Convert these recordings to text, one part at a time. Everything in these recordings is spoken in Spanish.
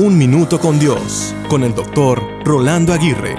Un Minuto con Dios, con el doctor Rolando Aguirre.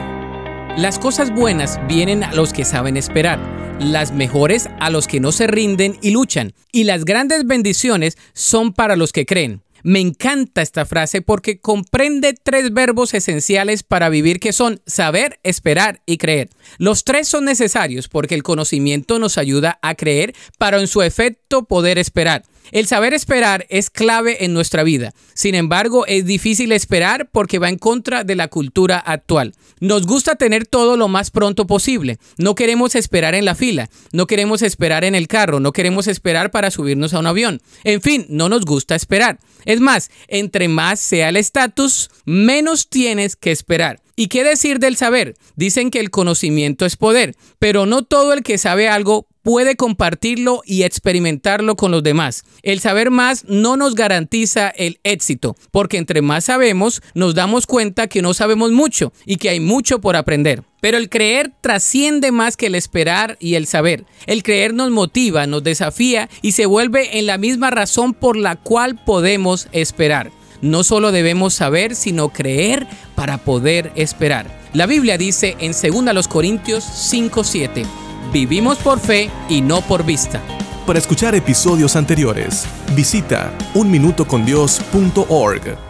Las cosas buenas vienen a los que saben esperar, las mejores a los que no se rinden y luchan, y las grandes bendiciones son para los que creen. Me encanta esta frase porque comprende tres verbos esenciales para vivir que son saber, esperar y creer. Los tres son necesarios porque el conocimiento nos ayuda a creer para en su efecto poder esperar. El saber esperar es clave en nuestra vida. Sin embargo, es difícil esperar porque va en contra de la cultura actual. Nos gusta tener todo lo más pronto posible. No queremos esperar en la fila, no queremos esperar en el carro, no queremos esperar para subirnos a un avión. En fin, no nos gusta esperar. Es más, entre más sea el estatus, menos tienes que esperar. ¿Y qué decir del saber? Dicen que el conocimiento es poder, pero no todo el que sabe algo puede compartirlo y experimentarlo con los demás. El saber más no nos garantiza el éxito, porque entre más sabemos, nos damos cuenta que no sabemos mucho y que hay mucho por aprender. Pero el creer trasciende más que el esperar y el saber. El creer nos motiva, nos desafía y se vuelve en la misma razón por la cual podemos esperar. No solo debemos saber, sino creer para poder esperar. La Biblia dice en 2 Corintios 5:7 Vivimos por fe y no por vista. Para escuchar episodios anteriores, visita unminutocondios.org.